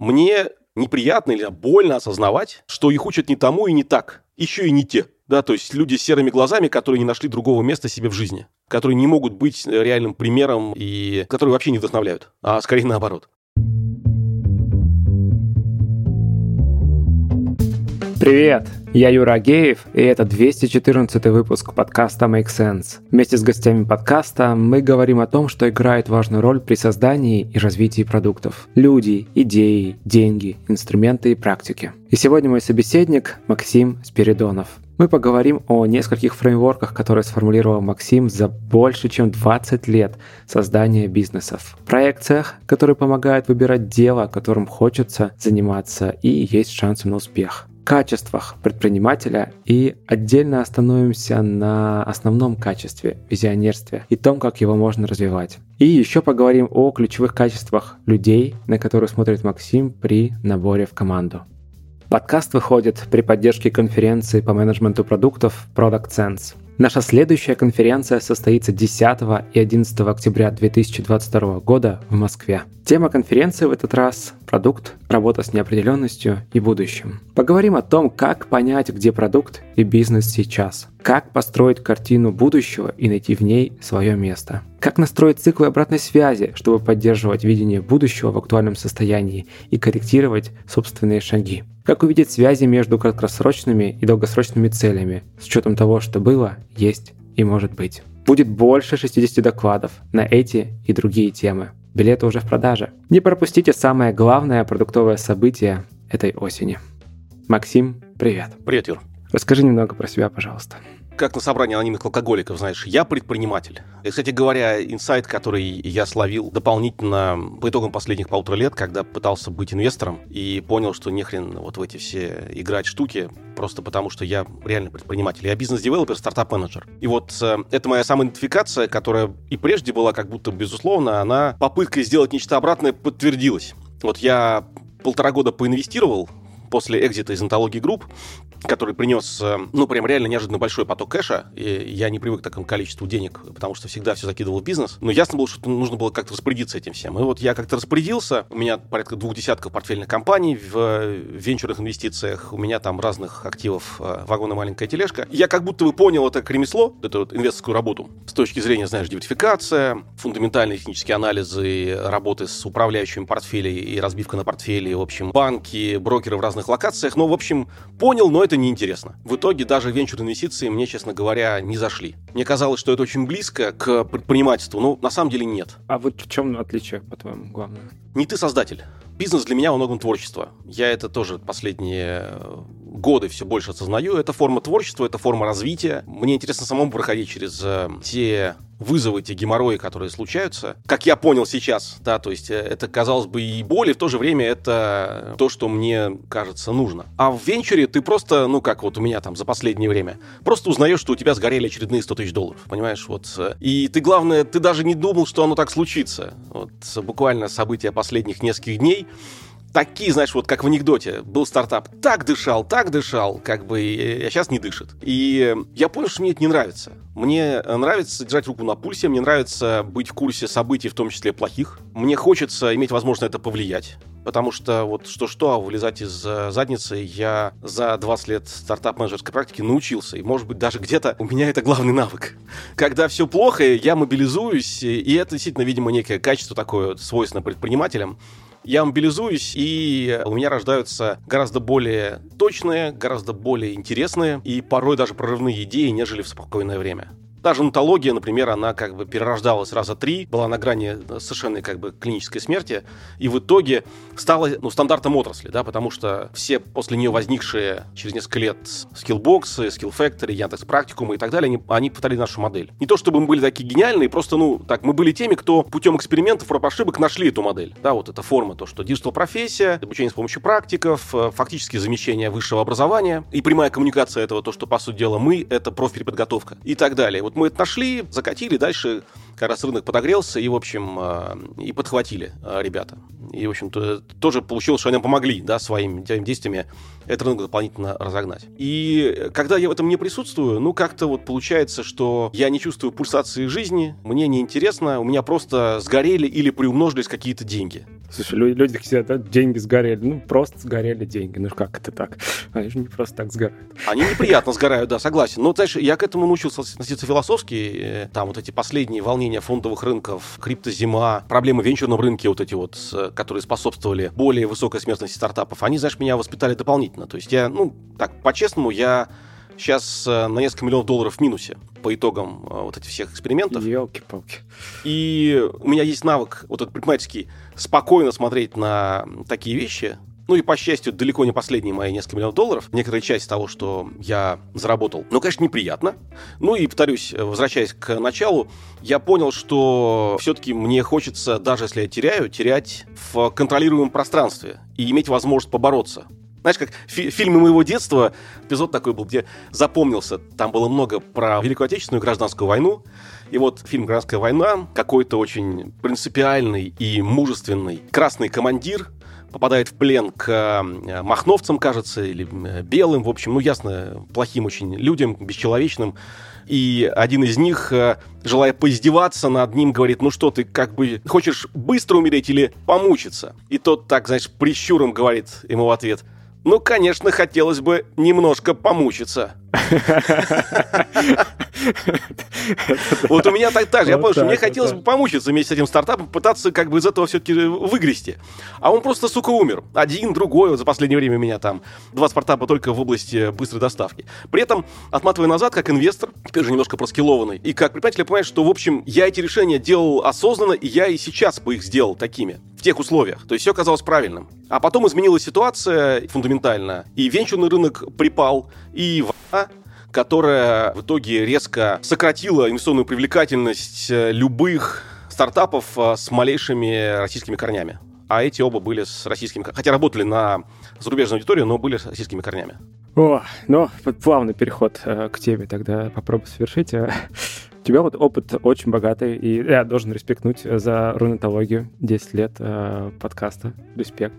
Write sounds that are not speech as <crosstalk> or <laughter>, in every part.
Мне неприятно или больно осознавать, что их учат не тому и не так, еще и не те. Да, то есть люди с серыми глазами, которые не нашли другого места себе в жизни, которые не могут быть реальным примером и которые вообще не вдохновляют, а скорее наоборот. Привет! Я Юра Агеев, и это 214 выпуск подкаста Make Sense. Вместе с гостями подкаста мы говорим о том, что играет важную роль при создании и развитии продуктов. Люди, идеи, деньги, инструменты и практики. И сегодня мой собеседник Максим Спиридонов. Мы поговорим о нескольких фреймворках, которые сформулировал Максим за больше, чем 20 лет создания бизнесов. Проекциях, которые помогают выбирать дело, которым хочется заниматься и есть шансы на успех качествах предпринимателя и отдельно остановимся на основном качестве – визионерстве и том, как его можно развивать. И еще поговорим о ключевых качествах людей, на которые смотрит Максим при наборе в команду. Подкаст выходит при поддержке конференции по менеджменту продуктов Product Sense. Наша следующая конференция состоится 10 и 11 октября 2022 года в Москве. Тема конференции в этот раз – продукт, работа с неопределенностью и будущим. Поговорим о том, как понять, где продукт и бизнес сейчас. Как построить картину будущего и найти в ней свое место. Как настроить циклы обратной связи, чтобы поддерживать видение будущего в актуальном состоянии и корректировать собственные шаги. Как увидеть связи между краткосрочными и долгосрочными целями, с учетом того, что было, есть и может быть. Будет больше 60 докладов на эти и другие темы. Билеты уже в продаже. Не пропустите самое главное продуктовое событие этой осени. Максим, привет. Привет, Юр. Расскажи немного про себя, пожалуйста как на собрании анонимных алкоголиков, знаешь, я предприниматель. И, кстати говоря, инсайт, который я словил дополнительно по итогам последних полутора лет, когда пытался быть инвестором и понял, что нехрен вот в эти все играть штуки, просто потому что я реально предприниматель. Я бизнес-девелопер, стартап-менеджер. И вот э, это моя самоидентификация, которая и прежде была как будто, безусловно, она попыткой сделать нечто обратное подтвердилась. Вот я полтора года поинвестировал после экзита из антологии групп, который принес, э, ну, прям реально неожиданно большой поток кэша. И я не привык к такому количеству денег, потому что всегда все закидывал в бизнес. Но ясно было, что нужно было как-то распорядиться этим всем. И вот я как-то распорядился. У меня порядка двух десятков портфельных компаний в венчурных инвестициях. У меня там разных активов э, вагон маленькая тележка. Я как будто бы понял это ремесло, эту вот инвесторскую работу, с точки зрения, знаешь, диверсификация, фундаментальные технические анализы, работы с управляющими портфелей и разбивка на портфели, в общем, банки, брокеры в разных локациях. Но, в общем, понял, но это неинтересно. В итоге даже венчурные инвестиции мне, честно говоря, не зашли. Мне казалось, что это очень близко к предпринимательству, но на самом деле нет. А вот в чем отличие, по-твоему, главное? Не ты создатель. Бизнес для меня во многом творчество. Я это тоже последние годы все больше осознаю. Это форма творчества, это форма развития. Мне интересно самому проходить через э, те вызовы, те геморрои, которые случаются. Как я понял сейчас, да, то есть э, это, казалось бы, и боль, и в то же время это то, что мне кажется нужно. А в венчуре ты просто, ну, как вот у меня там за последнее время, просто узнаешь, что у тебя сгорели очередные 100 тысяч долларов, понимаешь, вот. Э, и ты, главное, ты даже не думал, что оно так случится. Вот буквально события последних нескольких дней такие, знаешь, вот как в анекдоте, был стартап, так дышал, так дышал, как бы, а сейчас не дышит. И я понял, что мне это не нравится. Мне нравится держать руку на пульсе, мне нравится быть в курсе событий, в том числе плохих. Мне хочется иметь возможность это повлиять. Потому что вот что-что, а вылезать из э, задницы я за 20 лет стартап-менеджерской практики научился. И, может быть, даже где-то у меня это главный навык. Когда все плохо, я мобилизуюсь, и это действительно, видимо, некое качество такое свойственно предпринимателям я мобилизуюсь, и у меня рождаются гораздо более точные, гораздо более интересные и порой даже прорывные идеи, нежели в спокойное время. Даже нутология, например, она как бы перерождалась раза три, была на грани э, совершенной как бы клинической смерти, и в итоге стала ну, стандартом отрасли, да, потому что все после нее возникшие через несколько лет скиллбоксы, Factory, Яндекс Практикумы и так далее, они, они повторили нашу модель. Не то чтобы мы были такие гениальные, просто, ну, так, мы были теми, кто путем экспериментов, проб ошибок нашли эту модель. Да, вот эта форма, то, что digital профессия, обучение с помощью практиков, э, фактически замещение высшего образования и прямая коммуникация этого, то, что, по сути дела, мы, это профпереподготовка и так далее. Вот мы это нашли, закатили, дальше как раз рынок подогрелся, и, в общем, э, и подхватили э, ребята. И, в общем-то, тоже получилось, что они помогли, да, своими действиями этот рынок дополнительно разогнать. И когда я в этом не присутствую, ну, как-то вот получается, что я не чувствую пульсации жизни, мне неинтересно, у меня просто сгорели или приумножились какие-то деньги. Слушай, люди, люди такие да, деньги сгорели. Ну, просто сгорели деньги. Ну, как это так? <laughs> Они же не просто так сгорают. Они неприятно сгорают, да, согласен. Но, знаешь, я к этому научился относиться философски. Э, там вот эти последние волнения фондовых рынков, криптозима, проблемы в венчурном рынке, вот эти вот, которые способствовали более высокой смертности стартапов, они, знаешь, меня воспитали дополнительно. То есть я, ну, так, по-честному, я сейчас э, на несколько миллионов долларов в минусе по итогам э, вот этих всех экспериментов. Елки-палки. И у меня есть навык вот этот предпринимательский спокойно смотреть на такие вещи, ну и, по счастью, далеко не последние мои несколько миллионов долларов. Некоторая часть того, что я заработал. Ну, конечно, неприятно. Ну и, повторюсь, возвращаясь к началу, я понял, что все-таки мне хочется, даже если я теряю, терять в контролируемом пространстве и иметь возможность побороться. Знаешь, как фи- фильмы моего детства, эпизод такой был, где запомнился, там было много про Великую Отечественную гражданскую войну, и вот фильм «Гражданская война», какой-то очень принципиальный и мужественный красный командир попадает в плен к э, махновцам, кажется, или э, белым, в общем, ну, ясно, плохим очень людям, бесчеловечным. И один из них, э, желая поиздеваться над ним, говорит, ну что ты, как бы, хочешь быстро умереть или помучиться? И тот так, знаешь, прищуром говорит ему в ответ, ну, конечно, хотелось бы немножко помучиться. <laughs> Вот у меня так так же. Я понял, что мне хотелось бы помучиться вместе с этим стартапом, пытаться как бы из этого все-таки выгрести. А он просто, сука, умер. Один, другой. Вот за последнее время у меня там два стартапа только в области быстрой доставки. При этом, отматывая назад, как инвестор, теперь уже немножко проскилованный, и как предприниматель, я понимаю, что, в общем, я эти решения делал осознанно, и я и сейчас бы их сделал такими, в тех условиях. То есть все казалось правильным. А потом изменилась ситуация фундаментально, и венчурный рынок припал, и война которая в итоге резко сократила инвестиционную привлекательность э, любых стартапов э, с малейшими российскими корнями. А эти оба были с российскими... Хотя работали на зарубежную аудиторию, но были с российскими корнями. О, ну, плавный переход э, к теме тогда попробую совершить. У тебя вот опыт очень богатый, и я должен респектнуть за рунетологию. 10 лет э, подкаста. Респект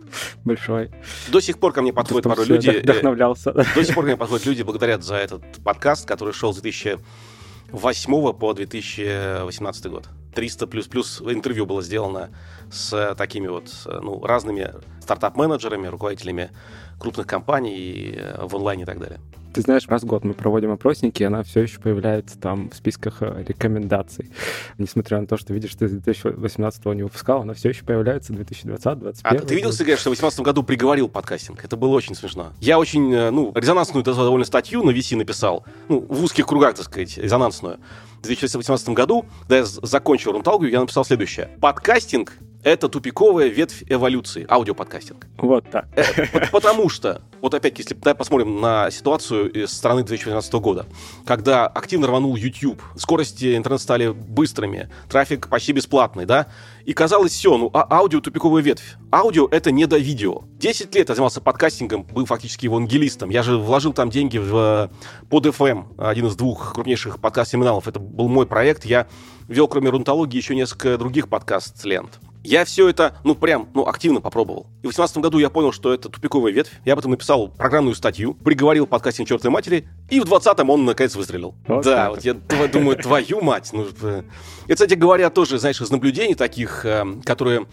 большой. До сих пор ко мне подходят пару люди... Э, вдохновлялся. До сих пор ко мне подходят люди, благодарят за этот подкаст, который шел с 2008 по 2018 год. 300 плюс-плюс интервью было сделано с такими вот ну, разными стартап-менеджерами, руководителями крупных компаний э, в онлайне и так далее. Ты знаешь, раз в год мы проводим опросники, и она все еще появляется там в списках э, рекомендаций. Несмотря на то, что видишь, ты 2018 не выпускал, она все еще появляется в 2020-2021. А ты видел, Сергей, что в 2018 году приговорил подкастинг? Это было очень смешно. Я очень, э, ну, резонансную довольно статью на VC написал, ну, в узких кругах, так сказать, резонансную. В 2018 году, когда я закончил рунталгию, я написал следующее. Подкастинг это тупиковая ветвь эволюции, аудиоподкастинг. Вот так. Э, потому что, вот опять, если да, посмотрим на ситуацию с стороны 2012 года, когда активно рванул YouTube, скорости интернета стали быстрыми, трафик почти бесплатный, да, и казалось все, ну, а аудио тупиковая ветвь. Аудио — это не до видео. Десять лет я занимался подкастингом, был фактически евангелистом. Я же вложил там деньги в под FM, один из двух крупнейших подкаст-терминалов. Это был мой проект. Я вел, кроме рунтологии, еще несколько других подкаст-лент. Я все это, ну, прям, ну, активно попробовал. И в 2018 году я понял, что это тупиковая ветвь. Я об этом написал программную статью, приговорил подкастинг чертой матери, и в 20-м он, наконец, выстрелил. Вот да, вот я думаю, твою мать. Ну, это, кстати говоря, тоже, знаешь, из наблюдений таких, э, которые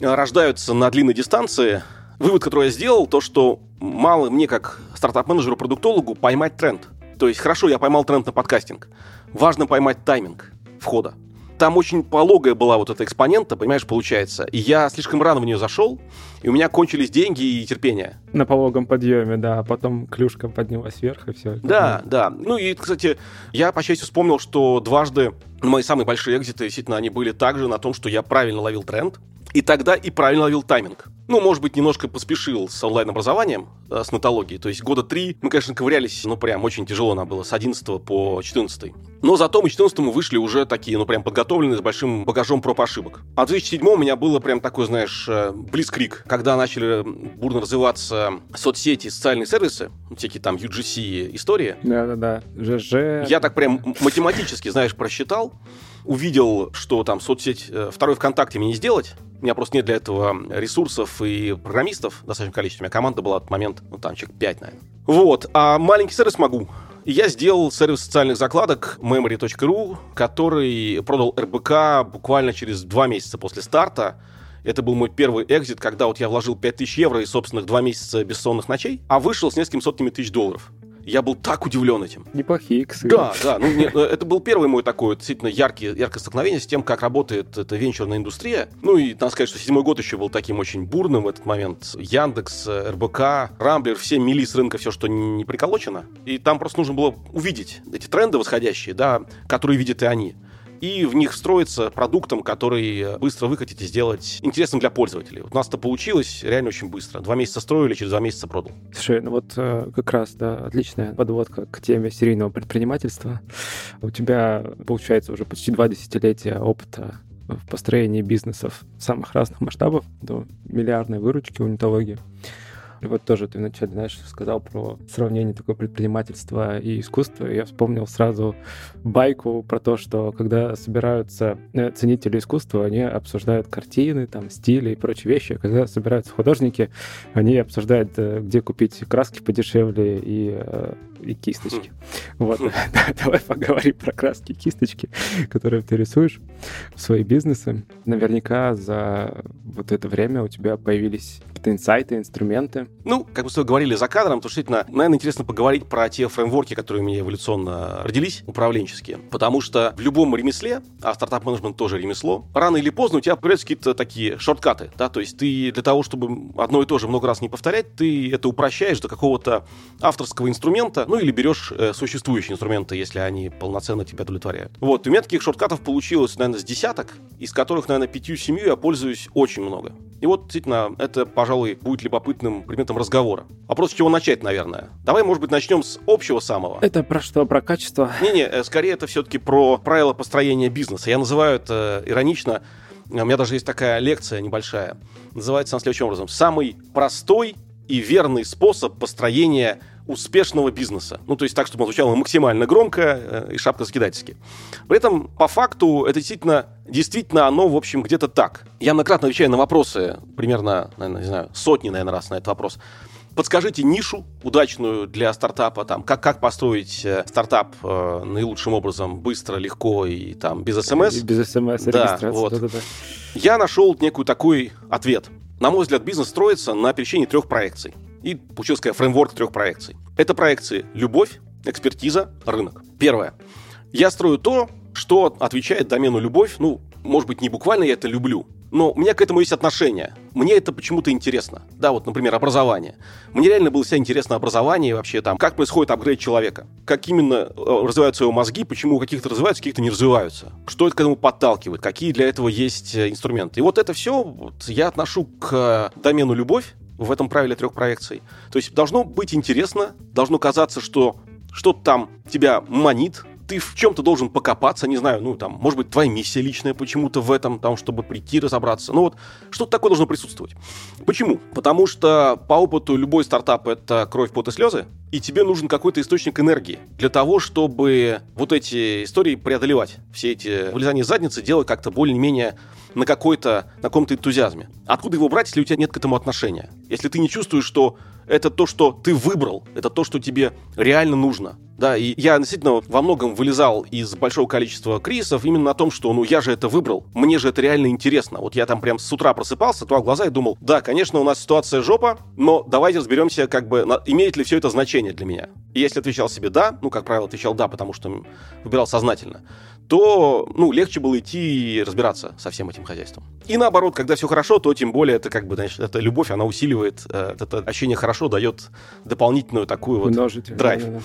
рождаются на длинной дистанции, вывод, который я сделал, то, что мало мне, как стартап-менеджеру, продуктологу, поймать тренд. То есть, хорошо, я поймал тренд на подкастинг. Важно поймать тайминг входа там очень пологая была вот эта экспонента, понимаешь, получается. И я слишком рано в нее зашел, и у меня кончились деньги и терпение. На пологом подъеме, да, а потом клюшка поднялась вверх, и все. Да, да. Ну и, кстати, я, по счастью, вспомнил, что дважды мои самые большие экзиты, действительно, они были также на том, что я правильно ловил тренд, и тогда и правильно ловил тайминг. Ну, может быть, немножко поспешил с онлайн-образованием, э, с нотологией. То есть года три мы, конечно, ковырялись, ну, прям очень тяжело нам было, с 11 по 14. Но зато мы к 14 вышли уже такие, ну, прям подготовленные, с большим багажом проб ошибок. А в 2007 у меня было прям такой, знаешь, э, близкрик, когда начали бурно развиваться соцсети, социальные сервисы, всякие там UGC истории. Да-да-да, ЖЖ. Я так прям математически, знаешь, просчитал, увидел, что там соцсеть, э, второй ВКонтакте мне не сделать, у меня просто нет для этого ресурсов и программистов в достаточном количестве. У меня команда была в момент, ну, там, человек 5, наверное. Вот. А маленький сервис могу. Я сделал сервис социальных закладок memory.ru, который продал РБК буквально через два месяца после старта. Это был мой первый экзит, когда вот я вложил 5000 евро и собственных два месяца бессонных ночей, а вышел с несколькими сотнями тысяч долларов. Я был так удивлен этим. Неплохие иксы. Да, да. Ну, мне, э, это был первый мой такой действительно яркий, яркое столкновение с тем, как работает эта венчурная индустрия. Ну и надо сказать, что седьмой год еще был таким очень бурным в этот момент. Яндекс, РБК, Рамблер, все мили с рынка все, что не приколочено. И там просто нужно было увидеть эти тренды восходящие, да, которые видят и они и в них встроиться продуктом, который быстро выкатить и сделать интересным для пользователей. Вот у нас это получилось реально очень быстро. Два месяца строили, через два месяца продал. Слушай, ну вот э, как раз, да, отличная подводка к теме серийного предпринимательства. У тебя, получается, уже почти два десятилетия опыта в построении бизнесов самых разных масштабов, до миллиардной выручки у нетологии. И вот тоже ты вначале, знаешь, сказал про сравнение такое предпринимательства и искусства. И я вспомнил сразу байку про то, что когда собираются э, ценители искусства, они обсуждают картины, там, стили и прочие вещи. А когда собираются художники, они обсуждают, э, где купить краски подешевле и э, и кисточки. Вот, <laughs> давай поговорим про краски кисточки, которые ты рисуешь в свои бизнесы. Наверняка за вот это время у тебя появились какие-то инсайты, инструменты. Ну, как мы с тобой говорили за кадром, то действительно, наверное, интересно поговорить про те фреймворки, которые у меня эволюционно родились, управленческие. Потому что в любом ремесле, а стартап-менеджмент тоже ремесло, рано или поздно у тебя появляются какие-то такие шорткаты, да, то есть ты для того, чтобы одно и то же много раз не повторять, ты это упрощаешь до какого-то авторского инструмента, ну или берешь э, существующие инструменты, если они полноценно тебя удовлетворяют. Вот, у меня таких шорткатов получилось, наверное, с десяток, из которых, наверное, пятью-семью я пользуюсь очень много. И вот, действительно, это, пожалуй, будет любопытным предметом разговора. Вопрос, с чего начать, наверное. Давай, может быть, начнем с общего самого. Это про что? Про качество? Не-не, э, скорее это все-таки про правила построения бизнеса. Я называю это иронично, у меня даже есть такая лекция небольшая. Называется она следующим образом. Самый простой и верный способ построения успешного бизнеса. Ну, то есть так, чтобы он звучало максимально громко э, и шапка закидательски. При этом, по факту, это действительно, действительно оно, в общем, где-то так. Я многократно отвечаю на вопросы, примерно, наверное, не знаю, сотни, наверное, раз на этот вопрос. Подскажите нишу удачную для стартапа, там, как, как построить э, стартап э, наилучшим образом, быстро, легко и там без смс. И без смс, да, вот. Да, да, да. Я нашел некую такой ответ. На мой взгляд, бизнес строится на пересечении трех проекций. И получился такая фреймворк трех проекций. Это проекции «Любовь», «Экспертиза», «Рынок». Первое. Я строю то, что отвечает домену «Любовь». Ну, может быть, не буквально я это люблю, но у меня к этому есть отношение. Мне это почему-то интересно. Да, вот, например, образование. Мне реально было всегда интересно образование вообще там, как происходит апгрейд человека, как именно э, развиваются его мозги, почему у каких-то развиваются, каких-то не развиваются, что это к этому подталкивает, какие для этого есть э, инструменты. И вот это все вот, я отношу к домену любовь, в этом правиле трех проекций. То есть должно быть интересно, должно казаться, что что-то там тебя манит, ты в чем-то должен покопаться, не знаю, ну, там, может быть, твоя миссия личная почему-то в этом, там, чтобы прийти, разобраться. Ну, вот, что-то такое должно присутствовать. Почему? Потому что по опыту любой стартап — это кровь, пот и слезы, и тебе нужен какой-то источник энергии для того, чтобы вот эти истории преодолевать. Все эти вылезания задницы делать как-то более-менее на какой-то, на каком-то энтузиазме. Откуда его брать, если у тебя нет к этому отношения? Если ты не чувствуешь, что это то, что ты выбрал, это то, что тебе реально нужно. Да, и я действительно во многом вылезал из большого количества кризисов именно на том, что, ну, я же это выбрал, мне же это реально интересно. Вот я там прям с утра просыпался, открывал глаза и думал, да, конечно, у нас ситуация жопа, но давайте разберемся, как бы, имеет ли все это значение для меня. И если отвечал себе да, ну, как правило, отвечал да, потому что выбирал сознательно, то, ну, легче было идти и разбираться со всем этим хозяйством. И наоборот, когда все хорошо, то тем более это как бы, значит, эта любовь, она усиливает, э, это ощущение хорошо дает дополнительную такую вот Множитель, драйв. Да, да.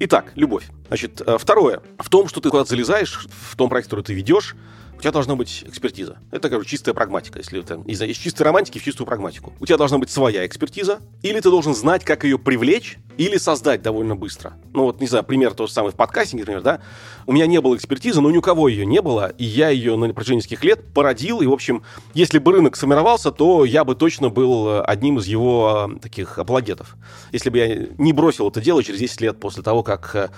Итак, любовь. Значит, э, второе. В том, что ты куда-то залезаешь, в том проекте, который ты ведешь, у тебя должна быть экспертиза. Это, короче, чистая прагматика, если это из, из чистой романтики в чистую прагматику. У тебя должна быть своя экспертиза, или ты должен знать, как ее привлечь, или создать довольно быстро. Ну вот, не знаю, пример тот самый в подкастинге, например, да, у меня не было экспертизы, но ни у кого ее не было, и я ее на протяжении нескольких лет породил, и, в общем, если бы рынок сформировался, то я бы точно был э, одним из его э, таких апологетов. Если бы я не бросил это дело через 10 лет после того, как э,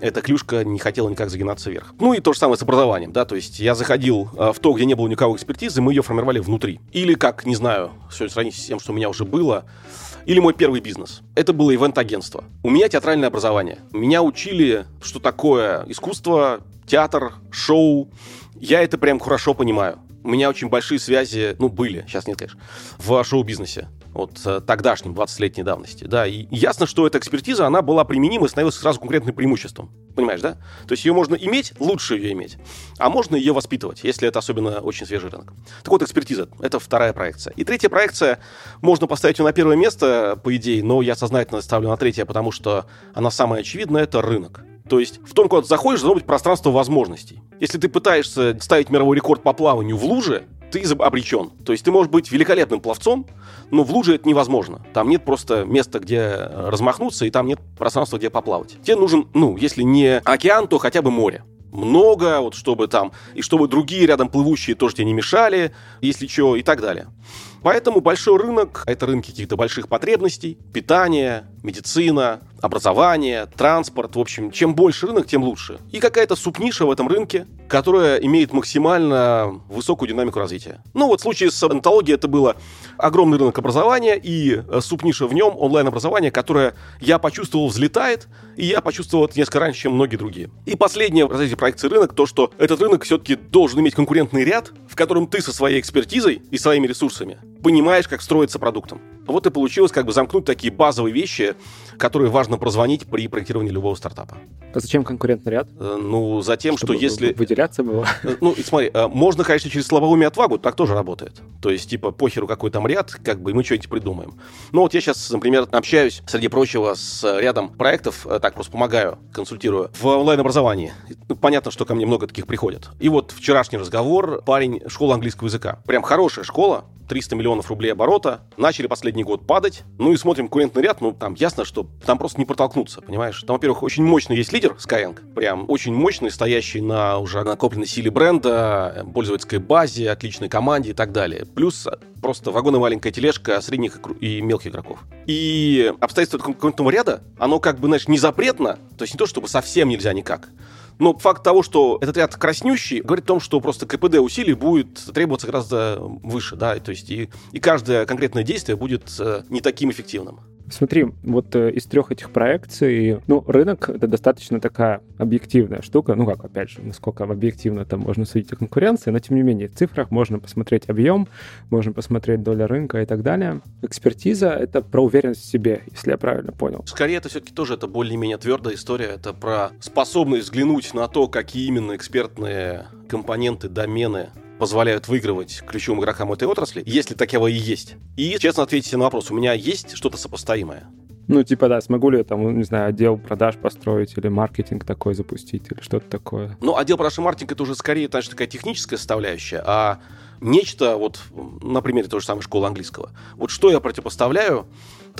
эта клюшка не хотела никак загинаться вверх. Ну и то же самое с образованием, да, то есть я заходил в то, где не было никакой экспертизы, мы ее формировали внутри. Или как, не знаю, все сравнить с тем, что у меня уже было, или мой первый бизнес. Это было ивент-агентство. У меня театральное образование. Меня учили, что такое искусство, театр, шоу. Я это прям хорошо понимаю. У меня очень большие связи, ну, были, сейчас нет, конечно, в шоу-бизнесе вот э, тогдашнем, 20-летней давности, да, и ясно, что эта экспертиза, она была применима и становилась сразу конкурентным преимуществом, понимаешь, да? То есть ее можно иметь, лучше ее иметь, а можно ее воспитывать, если это особенно очень свежий рынок. Так вот, экспертиза — это вторая проекция. И третья проекция, можно поставить ее на первое место, по идее, но я сознательно ставлю на третье, потому что она самая очевидная — это рынок. То есть в том, куда ты заходишь, должно быть пространство возможностей. Если ты пытаешься ставить мировой рекорд по плаванию в луже, ты обречен. То есть ты можешь быть великолепным пловцом, но в луже это невозможно. Там нет просто места, где размахнуться, и там нет пространства, где поплавать. Тебе нужен, ну, если не океан, то хотя бы море много, вот чтобы там, и чтобы другие рядом плывущие тоже тебе не мешали, если что, и так далее. Поэтому большой рынок – это рынки каких-то больших потребностей, питания, медицина, образование, транспорт. В общем, чем больше рынок, тем лучше. И какая-то субниша в этом рынке, которая имеет максимально высокую динамику развития. Ну вот в случае с онтологией это было огромный рынок образования и э, субниша в нем онлайн-образование, которое я почувствовал взлетает, и я почувствовал это несколько раньше, чем многие другие. И последнее в развитии проекции рынок, то, что этот рынок все-таки должен иметь конкурентный ряд, в котором ты со своей экспертизой и своими ресурсами понимаешь, как строиться продуктом. Вот и получилось как бы замкнуть такие базовые вещи, которые важно прозвонить при проектировании любого стартапа. А зачем конкурентный ряд? Э, ну, за тем, что если... Выделяться было? Э, ну, и смотри, э, можно, конечно, через слабоумие отвагу, так тоже работает. То есть, типа, похеру какой там ряд, как бы, мы что-нибудь придумаем. Ну, вот я сейчас, например, общаюсь, среди прочего, с рядом проектов, так просто помогаю, консультирую, в онлайн-образовании. Ну, понятно, что ко мне много таких приходят. И вот вчерашний разговор, парень, школа английского языка. Прям хорошая школа, 300 миллионов рублей оборота, начали последний год падать, ну и смотрим конкурентный ряд, ну там ясно, что там просто не протолкнуться, понимаешь? Там, во-первых, очень мощный есть лидер Skyeng, прям очень мощный, стоящий на уже накопленной силе бренда, пользовательской базе, отличной команде и так далее. Плюс просто вагон и маленькая тележка средних и мелких игроков. И обстоятельства конкурентного ряда, оно как бы, знаешь, не запретно, то есть не то, чтобы совсем нельзя никак, но факт того, что этот ряд краснющий, говорит о том, что просто КПД усилий будет требоваться гораздо выше, да, то есть и, и каждое конкретное действие будет э, не таким эффективным. Смотри, вот э, из трех этих проекций, ну, рынок — это достаточно такая объективная штука. Ну, как, опять же, насколько объективно там можно судить о конкуренции, но, тем не менее, в цифрах можно посмотреть объем, можно посмотреть доля рынка и так далее. Экспертиза — это про уверенность в себе, если я правильно понял. Скорее, это все-таки тоже это более-менее твердая история. Это про способность взглянуть на то, какие именно экспертные компоненты, домены позволяют выигрывать ключевым игрокам этой отрасли, если таковые и есть. И честно ответить на вопрос, у меня есть что-то сопоставимое? Ну, типа, да, смогу ли я там, не знаю, отдел продаж построить или маркетинг такой запустить или что-то такое? Ну, отдел продаж и маркетинг — это уже скорее, значит, такая техническая составляющая, а нечто, вот, на примере той же самой школы английского. Вот что я противопоставляю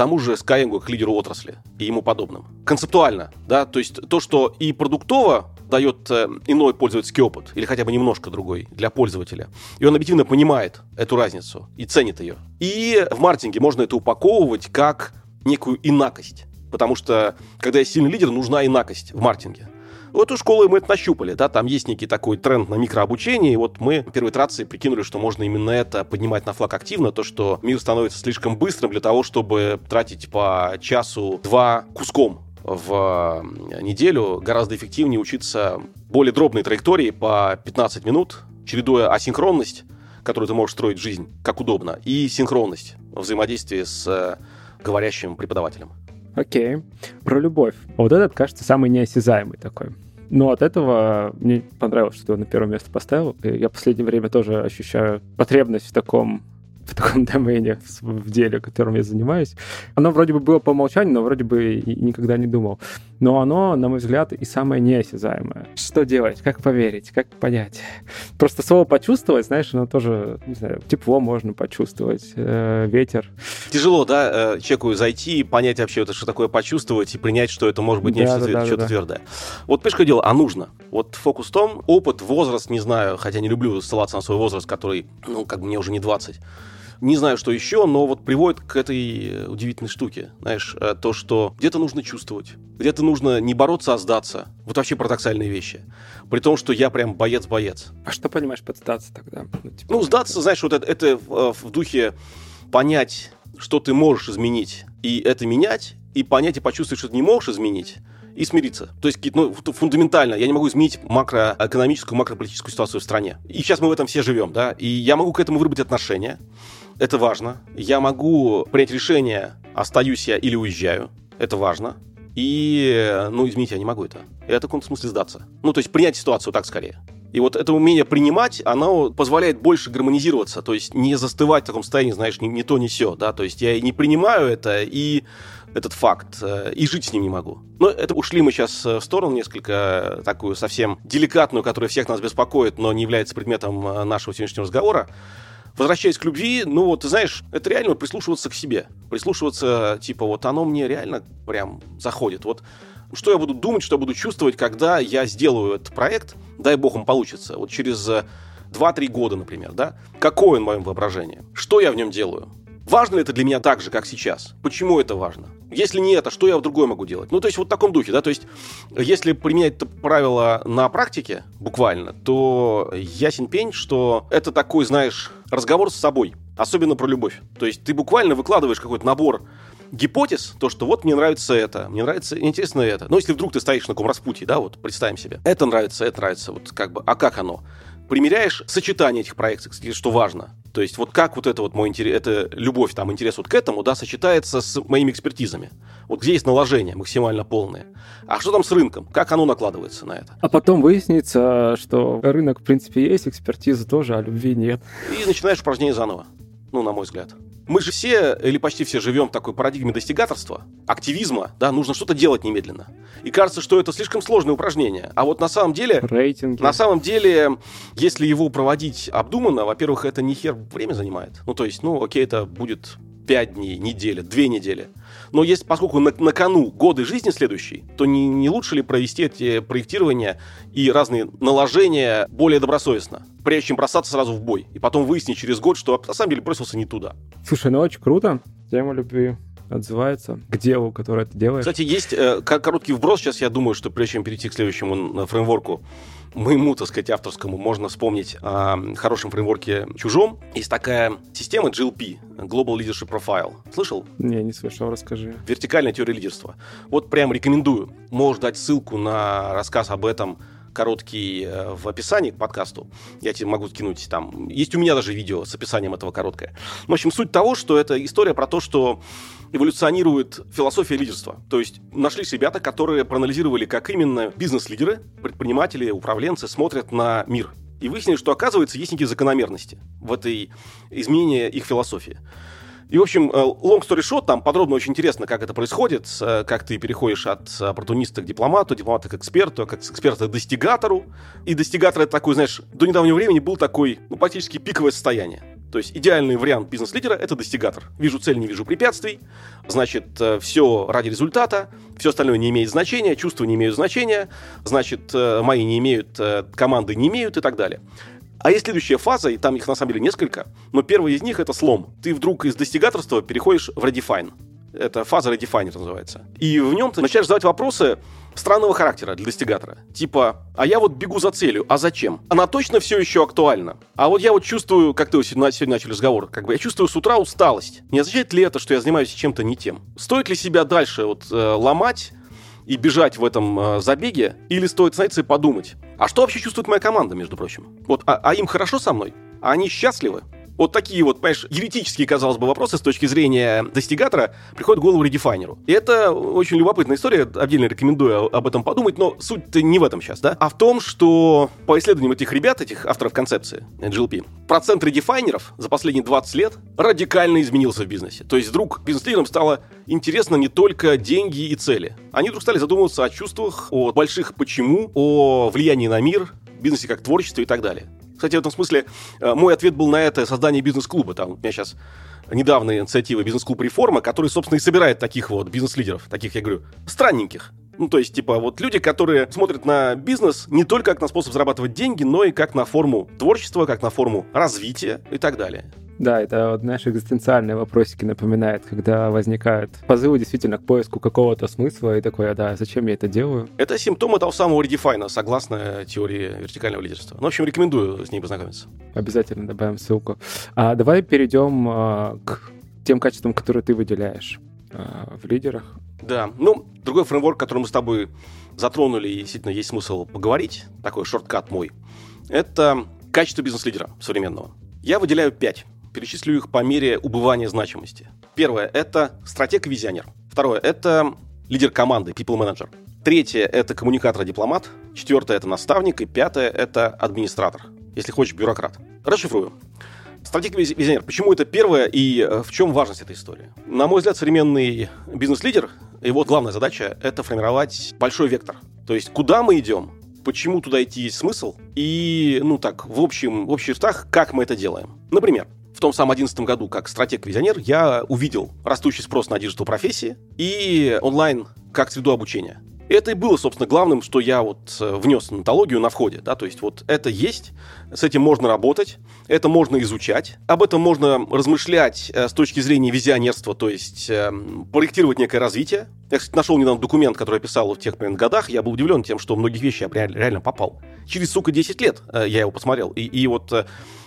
тому же Skyeng к лидеру отрасли и ему подобным. Концептуально, да, то есть то, что и продуктово дает э, иной пользовательский опыт, или хотя бы немножко другой для пользователя. И он объективно понимает эту разницу и ценит ее. И в маркетинге можно это упаковывать как некую инакость. Потому что, когда есть сильный лидер, нужна инакость в маркетинге. Вот эту школу мы это нащупали, да, там есть некий такой тренд на микрообучение, и вот мы в первой итерации прикинули, что можно именно это поднимать на флаг активно, то, что мир становится слишком быстрым для того, чтобы тратить по часу-два куском в неделю, гораздо эффективнее учиться более дробной траектории по 15 минут, чередуя асинхронность, которую ты можешь строить жизнь как удобно, и синхронность взаимодействия с э, говорящим преподавателем. Окей. Про любовь. Вот этот, кажется, самый неосязаемый такой. Но от этого мне понравилось, что ты на первое место поставил. И я в последнее время тоже ощущаю потребность в таком <laughs> в таком домене, в деле, которым я занимаюсь. Оно вроде бы было по умолчанию, но вроде бы никогда не думал. Но оно, на мой взгляд, и самое неосязаемое. Что делать? Как поверить? Как понять? Просто слово почувствовать, знаешь, оно тоже, не знаю, тепло можно почувствовать, э, ветер. Тяжело, да, э, человеку зайти и понять вообще, это, что такое почувствовать и принять, что это может быть да, нечто да, да, да. твердое. Вот, понимаешь, какое дело? А нужно. Вот фокус в том, опыт, возраст, не знаю, хотя не люблю ссылаться на свой возраст, который, ну, как бы мне уже не 20 не знаю, что еще, но вот приводит к этой удивительной штуке. Знаешь, э, то, что где-то нужно чувствовать, где-то нужно не бороться, а сдаться. Вот вообще парадоксальные вещи. При том, что я прям боец-боец. А что понимаешь под сдаться тогда? Ну, типа... ну сдаться, знаешь, вот это, это в, э, в духе понять, что ты можешь изменить, и это менять, и понять и почувствовать, что ты не можешь изменить, и смириться. То есть ну, фундаментально я не могу изменить макроэкономическую, макрополитическую ситуацию в стране. И сейчас мы в этом все живем, да, и я могу к этому выработать отношения, это важно. Я могу принять решение, остаюсь я или уезжаю. Это важно. И, ну, изменить я не могу это. Это в каком-то смысле сдаться. Ну, то есть принять ситуацию так скорее. И вот это умение принимать, оно позволяет больше гармонизироваться, то есть не застывать в таком состоянии, знаешь, ни, ни то, ни все, да, то есть я не принимаю это и этот факт, э, и жить с ним не могу. Но это ушли мы сейчас э, в сторону несколько, э, такую совсем деликатную, которая всех нас беспокоит, но не является предметом нашего сегодняшнего разговора. Возвращаясь к любви, ну вот, ты знаешь, это реально прислушиваться к себе. Прислушиваться, типа, вот оно мне реально прям заходит. Вот что я буду думать, что я буду чувствовать, когда я сделаю этот проект, дай бог он получится, вот через 2-3 года, например, да? Какое он в моем воображении? Что я в нем делаю? Важно ли это для меня так же, как сейчас? Почему это важно? Если не это, что я в другой могу делать? Ну, то есть вот в таком духе, да, то есть если применять это правило на практике, буквально, то ясен пень, что это такой, знаешь, разговор с собой, особенно про любовь. То есть ты буквально выкладываешь какой-то набор гипотез, то, что вот мне нравится это, мне нравится, интересно это. Но если вдруг ты стоишь на каком распутье, да, вот представим себе, это нравится, это нравится, вот как бы, а как оно? примеряешь сочетание этих проектов, что важно. То есть вот как вот это вот мой интерес, это любовь, там, интерес вот к этому, да, сочетается с моими экспертизами. Вот где есть наложение максимально полное. А что там с рынком? Как оно накладывается на это? А потом выяснится, что рынок, в принципе, есть, экспертиза тоже, а любви нет. И начинаешь упражнение заново. Ну, на мой взгляд. Мы же все, или почти все, живем в такой парадигме достигаторства, активизма, да, нужно что-то делать немедленно. И кажется, что это слишком сложное упражнение. А вот на самом деле... Рейтинги. На самом деле, если его проводить обдуманно, во-первых, это не хер время занимает. Ну, то есть, ну, окей, это будет 5 дней, неделя, 2 недели. Но если, поскольку на, на кону годы жизни следующие, то не, не лучше ли провести эти проектирования и разные наложения более добросовестно, прежде чем бросаться сразу в бой, и потом выяснить через год, что на самом деле бросился не туда. Слушай, ну очень круто. Тема любви отзывается к делу, которое ты делаешь. Кстати, есть э, короткий вброс. Сейчас я думаю, что прежде чем перейти к следующему фреймворку, моему, так сказать, авторскому, можно вспомнить о хорошем фреймворке чужом. Есть такая система GLP, Global Leadership Profile. Слышал? Не, не слышал, расскажи. Вертикальная теория лидерства. Вот прям рекомендую. Можешь дать ссылку на рассказ об этом короткий э, в описании к подкасту. Я тебе могу скинуть там. Есть у меня даже видео с описанием этого короткое. В общем, суть того, что это история про то, что эволюционирует философия лидерства. То есть нашлись ребята, которые проанализировали, как именно бизнес-лидеры, предприниматели, управленцы смотрят на мир. И выяснили, что, оказывается, есть некие закономерности в этой изменении их философии. И, в общем, э, long story short, там подробно очень интересно, как это происходит, э, как ты переходишь от оппортуниста к дипломату, дипломата к эксперту, как с эксперта к достигатору. И достигатор это такой, знаешь, до недавнего времени был такой, ну, практически пиковое состояние. То есть идеальный вариант бизнес-лидера – это достигатор. Вижу цель, не вижу препятствий. Значит, э, все ради результата, все остальное не имеет значения, чувства не имеют значения, значит, мои не имеют, команды не имеют и так далее. А есть следующая фаза, и там их на самом деле несколько, но первый из них это слом. Ты вдруг из достигаторства переходишь в redefine. Это фаза redefiner называется. И в нем ты начинаешь задавать вопросы странного характера для достигатора. Типа, а я вот бегу за целью, а зачем? Она точно все еще актуальна. А вот я вот чувствую, как ты сегодня, сегодня начали разговор, как бы я чувствую с утра усталость. Не означает ли это, что я занимаюсь чем-то не тем? Стоит ли себя дальше вот э, ломать, и бежать в этом э, забеге, или стоит остановиться и подумать, а что вообще чувствует моя команда, между прочим? Вот, а, а им хорошо со мной? А они счастливы? Вот такие вот, понимаешь, еретические, казалось бы, вопросы с точки зрения достигатора приходят в голову редефайнеру. И это очень любопытная история, отдельно рекомендую об этом подумать, но суть-то не в этом сейчас, да, а в том, что по исследованиям этих ребят, этих авторов концепции GLP, процент редефайнеров за последние 20 лет радикально изменился в бизнесе. То есть вдруг бизнес-лидерам стало интересно не только деньги и цели. Они вдруг стали задумываться о чувствах, о больших почему, о влиянии на мир, бизнесе как творчестве и так далее. Кстати, в этом смысле э, мой ответ был на это создание бизнес-клуба. Там у меня сейчас недавняя инициатива «Бизнес-клуб Реформа», который, собственно, и собирает таких вот бизнес-лидеров, таких, я говорю, странненьких. Ну, то есть, типа, вот люди, которые смотрят на бизнес не только как на способ зарабатывать деньги, но и как на форму творчества, как на форму развития и так далее. Да, это, вот, знаешь, экзистенциальные вопросики напоминает, когда возникают позывы действительно к поиску какого-то смысла, и такое, да, зачем я это делаю? Это симптомы того самого редефайна, согласно теории вертикального лидерства. Ну, в общем, рекомендую с ней познакомиться. Обязательно добавим ссылку. А давай перейдем а, к тем качествам, которые ты выделяешь а, в лидерах. Да, ну, другой фреймворк, который мы с тобой затронули, и действительно есть смысл поговорить, такой шорткат мой, это качество бизнес-лидера современного. Я выделяю пять Перечислю их по мере убывания значимости. Первое – это стратег и визионер. Второе – это лидер команды, people manager. Третье – это коммуникатор-дипломат. Четвертое – это наставник. И пятое – это администратор. Если хочешь, бюрократ. Расшифрую. Стратег и визионер. Почему это первое и э, в чем важность этой истории? На мой взгляд, современный бизнес-лидер, его главная задача – это формировать большой вектор. То есть, куда мы идем, почему туда идти есть смысл, и, ну так, в общем, в общих чертах, как мы это делаем. Например, в том самом 2011 году, как стратег-визионер, я увидел растущий спрос на digital профессии и онлайн как среду обучения. Это и было, собственно, главным, что я вот э, внес в нотологию на входе, да, то есть вот это есть, с этим можно работать, это можно изучать, об этом можно размышлять э, с точки зрения визионерства, то есть э, проектировать некое развитие. Я, кстати, нашел недавно документ, который я писал в тех примерно годах, я был удивлен тем, что многих вещей я реально попал. Через, сука, 10 лет я его посмотрел, и, и вот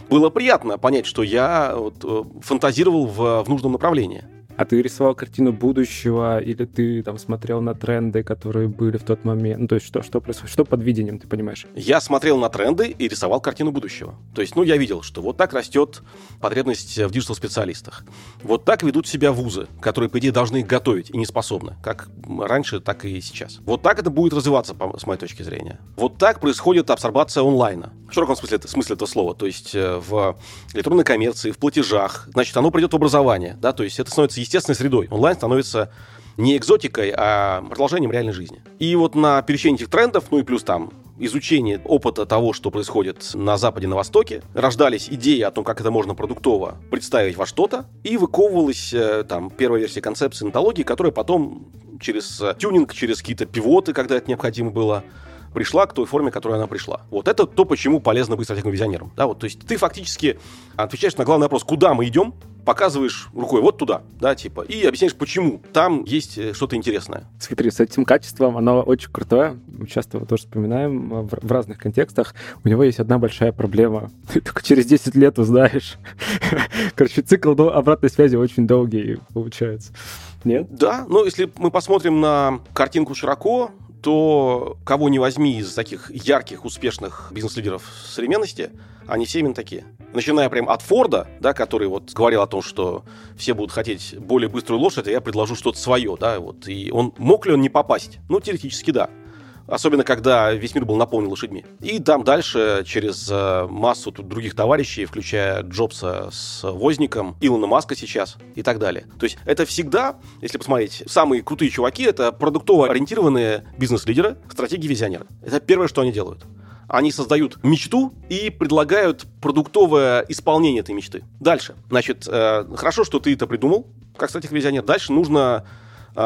было приятно понять, что я вот, фантазировал в, в нужном направлении. А ты рисовал картину будущего, или ты там смотрел на тренды, которые были в тот момент? Ну, то есть что, что происходит? Что под видением, ты понимаешь? Я смотрел на тренды и рисовал картину будущего. То есть, ну, я видел, что вот так растет потребность в диджитал-специалистах. Вот так ведут себя вузы, которые, по идее, должны готовить и не способны. Как раньше, так и сейчас. Вот так это будет развиваться, с моей точки зрения. Вот так происходит абсорбация онлайна. В широком смысле, смысле этого слова. То есть э, в электронной коммерции, в платежах. Значит, оно придет в образование. Да? То есть это становится естественной средой. Онлайн становится не экзотикой, а продолжением реальной жизни. И вот на пересечении этих трендов, ну и плюс там изучение опыта того, что происходит на Западе, на Востоке, рождались идеи о том, как это можно продуктово представить во что-то, и выковывалась э, там первая версия концепции онтологии, которая потом через э, тюнинг, через какие-то пивоты, когда это необходимо было, пришла к той форме, к которой она пришла. Вот это то, почему полезно быть стратегом визионером. Да, вот, то есть ты фактически отвечаешь на главный вопрос, куда мы идем, показываешь рукой вот туда, да, типа, и объясняешь, почему там есть э, что-то интересное. Смотри, с этим качеством оно очень крутое. Мы часто его тоже вспоминаем э, в, в разных контекстах. У него есть одна большая проблема. <laughs> Ты только через 10 лет узнаешь. <laughs> Короче, цикл обратной связи очень долгий получается. Нет? Да, но если мы посмотрим на картинку широко, то кого не возьми из таких ярких, успешных бизнес-лидеров современности, они все именно такие. Начиная прям от Форда, да, который вот говорил о том, что все будут хотеть более быструю лошадь, а я предложу что-то свое, да, вот. И он мог ли он не попасть? Ну, теоретически да особенно когда весь мир был наполнен лошадьми. И там дальше через э, массу тут других товарищей, включая Джобса с Возником, Илона Маска сейчас и так далее. То есть это всегда, если посмотреть, самые крутые чуваки — это продуктово ориентированные бизнес-лидеры, стратеги-визионеры. Это первое, что они делают они создают мечту и предлагают продуктовое исполнение этой мечты. Дальше. Значит, э, хорошо, что ты это придумал, как стратег-визионер. Дальше нужно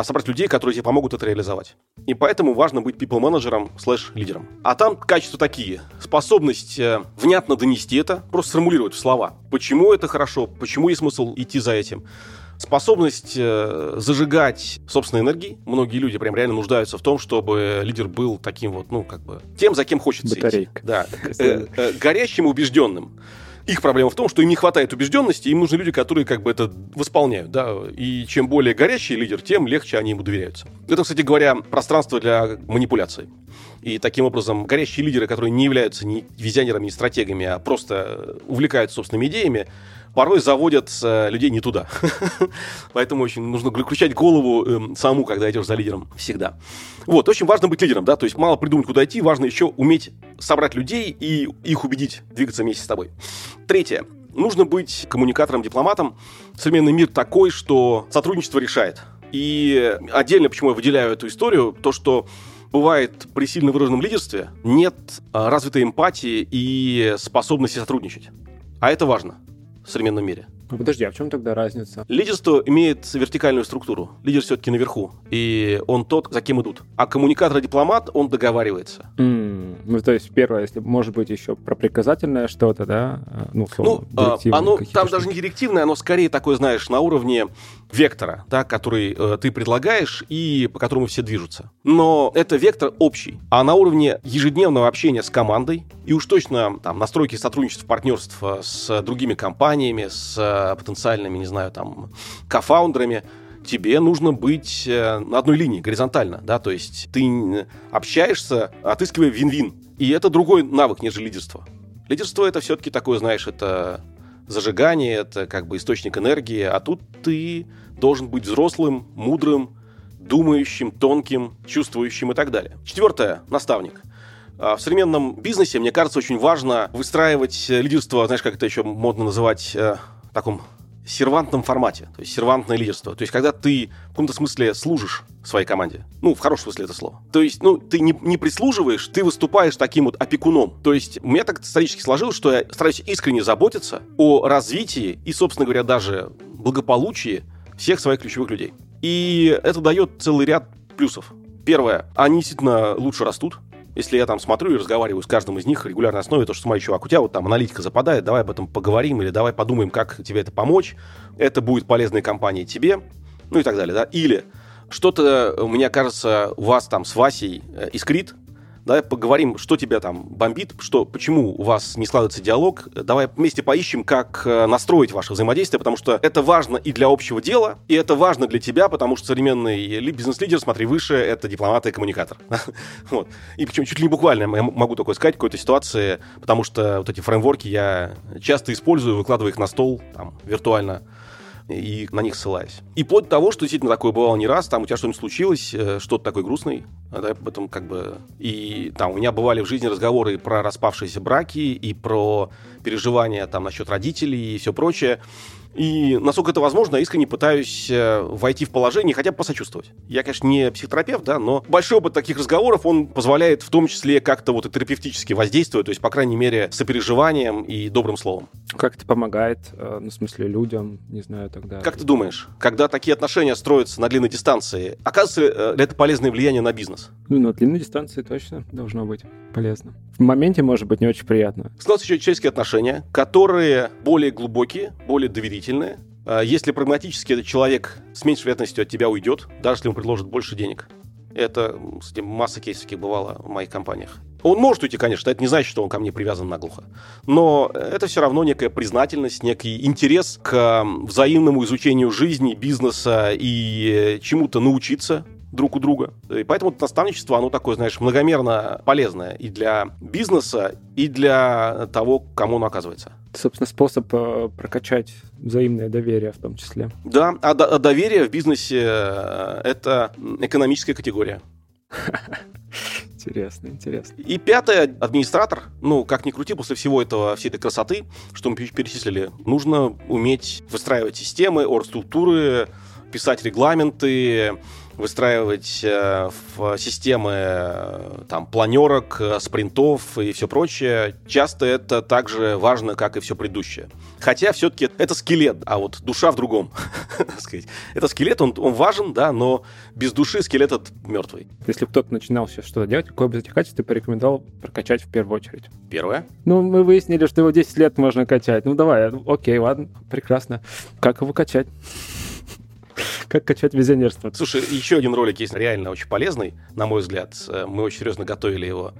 собрать людей, которые тебе помогут это реализовать. И поэтому важно быть people-менеджером слэш-лидером. А там качества такие. Способность э, внятно донести это, просто сформулировать в слова. Почему это хорошо, почему есть смысл идти за этим. Способность э, зажигать собственной энергией. Многие люди прям реально нуждаются в том, чтобы лидер был таким вот, ну, как бы, тем, за кем хочется Батарейка. идти. Да. Э, э, горящим и убежденным. Их проблема в том, что им не хватает убежденности, им нужны люди, которые как бы это восполняют, да, и чем более горячий лидер, тем легче они ему доверяются. Это, кстати говоря, пространство для манипуляций. И таким образом горящие лидеры, которые не являются ни визионерами, ни стратегами, а просто увлекаются собственными идеями, порой заводят э, людей не туда. <laughs> Поэтому очень нужно включать голову э, саму, когда идешь за лидером. Всегда. Вот, очень важно быть лидером, да, то есть мало придумать, куда идти, важно еще уметь собрать людей и их убедить двигаться вместе с тобой. Третье. Нужно быть коммуникатором, дипломатом. Современный мир такой, что сотрудничество решает. И отдельно, почему я выделяю эту историю, то, что бывает при сильно выраженном лидерстве нет а, развитой эмпатии и способности сотрудничать. А это важно в современном мире. Ну, подожди, а в чем тогда разница? Лидерство имеет вертикальную структуру. Лидер все-таки наверху, и он тот, за кем идут. А коммуникатор и дипломат, он договаривается. Mm, ну, то есть, первое, если может быть еще про приказательное что-то, да? А, ну, условно, ну оно там даже не директивное, оно скорее такое, знаешь, на уровне вектора, да, который э, ты предлагаешь и по которому все движутся. Но это вектор общий. А на уровне ежедневного общения с командой и уж точно там настройки сотрудничества, партнерства с другими компаниями, с Э, потенциальными, не знаю, там, кофаундерами, тебе нужно быть э, на одной линии, горизонтально, да, то есть ты общаешься, отыскивая вин-вин. И это другой навык, нежели лидерство. Лидерство это все-таки такое, знаешь, это зажигание, это как бы источник энергии, а тут ты должен быть взрослым, мудрым, думающим, тонким, чувствующим и так далее. Четвертое, наставник. А в современном бизнесе, мне кажется, очень важно выстраивать лидерство, знаешь, как это еще модно называть, э, таком сервантном формате, то есть сервантное лидерство. То есть, когда ты в каком-то смысле служишь своей команде. Ну, в хорошем смысле это слово. То есть, ну, ты не, не прислуживаешь, ты выступаешь таким вот опекуном. То есть, у меня так исторически сложилось, что я стараюсь искренне заботиться о развитии и, собственно говоря, даже благополучии всех своих ключевых людей. И это дает целый ряд плюсов. Первое, они действительно лучше растут, если я там смотрю и разговариваю с каждым из них регулярной основе, то, что смотри, чувак, у тебя вот там аналитика западает, давай об этом поговорим, или давай подумаем, как тебе это помочь, это будет полезной компанией тебе, ну и так далее, да. Или что-то, мне кажется, у вас там с Васей э, искрит, Давай поговорим, что тебя там бомбит, что, почему у вас не складывается диалог. Давай вместе поищем, как э, настроить ваше взаимодействие, потому что это важно и для общего дела, и это важно для тебя, потому что современный бизнес-лидер, смотри, выше, это дипломат и коммуникатор. <laughs> вот. И причем чуть ли не буквально я могу такое сказать в какой-то ситуации, потому что вот эти фреймворки я часто использую, выкладываю их на стол, там, виртуально, и на них ссылаюсь. И вплоть до того, что действительно такое бывало не раз, там у тебя что-нибудь случилось, э, что-то такое грустное, да, об как бы... И там у меня бывали в жизни разговоры про распавшиеся браки, и про переживания там насчет родителей и все прочее. И насколько это возможно, искренне пытаюсь э, войти в положение, хотя бы посочувствовать. Я, конечно, не психотерапевт, да, но большой опыт таких разговоров, он позволяет в том числе как-то вот и терапевтически воздействовать, то есть, по крайней мере, сопереживанием и добрым словом. Как это помогает, э, ну, в смысле, людям, не знаю, тогда... Как ты думаешь, когда такие отношения строятся на длинной дистанции, оказывается ли это полезное влияние на бизнес? Ну, на длинной дистанции точно должно быть полезно. В моменте может быть не очень приятно. Складываются еще человеческие отношения, которые более глубокие, более доверительные. А если прагматически этот человек с меньшей вероятностью от тебя уйдет, даже если ему предложат больше денег. Это, кстати, масса кейсов таких бывало в моих компаниях. Он может уйти, конечно, это не значит, что он ко мне привязан наглухо. Но это все равно некая признательность, некий интерес к взаимному изучению жизни, бизнеса и чему-то научиться друг у друга. И поэтому наставничество, оно такое, знаешь, многомерно полезное и для бизнеса, и для того, кому оно оказывается. Собственно, способ э, прокачать взаимное доверие в том числе. Да, а, а доверие в бизнесе э, – это экономическая категория. Интересно, интересно. И пятое, администратор, ну, как ни крути, после всего этого, всей этой красоты, что мы перечислили, нужно уметь выстраивать системы, оргструктуры, писать регламенты, выстраивать э, в системы э, там, планерок, э, спринтов и все прочее, часто это так же важно, как и все предыдущее. Хотя все-таки это скелет, а вот душа в другом. <laughs> это скелет, он, он важен, да, но без души скелет этот мертвый. Если кто-то начинал сейчас что-то делать, какое бы из этих качеств ты порекомендовал прокачать в первую очередь? Первое? Ну, мы выяснили, что его 10 лет можно качать. Ну, давай, окей, ладно, прекрасно. Как его качать? Как качать визионерство? Слушай, еще один ролик есть реально очень полезный, на мой взгляд. Э, мы очень серьезно готовили его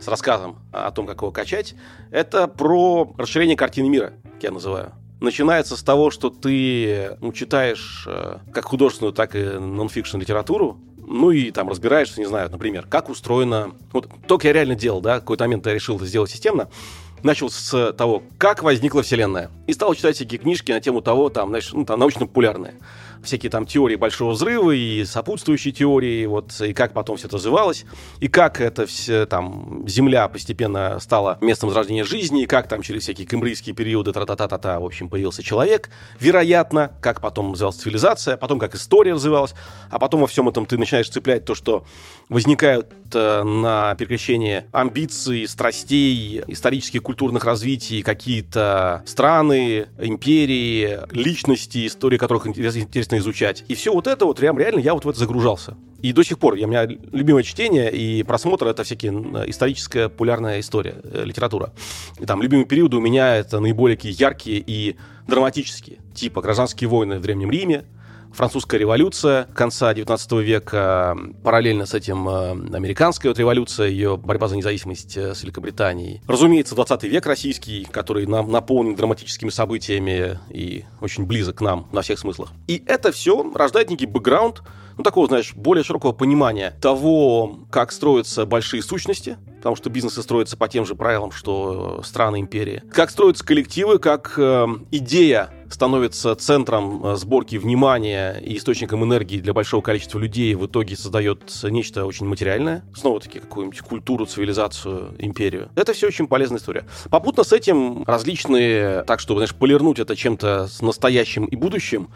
с рассказом о том, как его качать. Это про расширение картины мира, как я называю. Начинается с того, что ты ну, читаешь э, как художественную, так и нонфикшн литературу, ну и там разбираешься, не знаю, например, как устроено... Вот только я реально делал, да, какой-то момент я решил это сделать системно. начал с того, как возникла Вселенная. И стал читать всякие книжки на тему того, там, знаешь, ну, там, научно-популярные всякие там теории большого взрыва и сопутствующие теории, вот, и как потом все это развивалось, и как это все, там, Земля постепенно стала местом зарождения жизни, и как там через всякие кембрийские периоды, тра-та-та-та-та, в общем, появился человек, вероятно, как потом развивалась цивилизация, потом как история развивалась, а потом во всем этом ты начинаешь цеплять то, что возникают э, на переключение амбиций, страстей, исторических, культурных развитий, какие-то страны, империи, личности, истории которых интересно изучать. И все вот это вот прям реально я вот в это загружался. И до сих пор я, у меня любимое чтение и просмотр это всякие историческая популярная история, э, литература. И там любимые периоды у меня это наиболее яркие и драматические, типа гражданские войны в Древнем Риме, французская революция конца 19 века, параллельно с этим э, американская вот революция, ее борьба за независимость э, с Великобританией. Разумеется, 20 век российский, который нам наполнен драматическими событиями и очень близок к нам на всех смыслах. И это все рождает некий бэкграунд, ну, такого, знаешь, более широкого понимания того, как строятся большие сущности, потому что бизнесы строятся по тем же правилам, что страны империи. Как строятся коллективы, как э, идея становится центром э, сборки внимания и источником энергии для большого количества людей, в итоге создает нечто очень материальное, снова-таки какую-нибудь культуру, цивилизацию, империю. Это все очень полезная история. Попутно с этим различные, так чтобы, знаешь, полирнуть это чем-то с настоящим и будущим,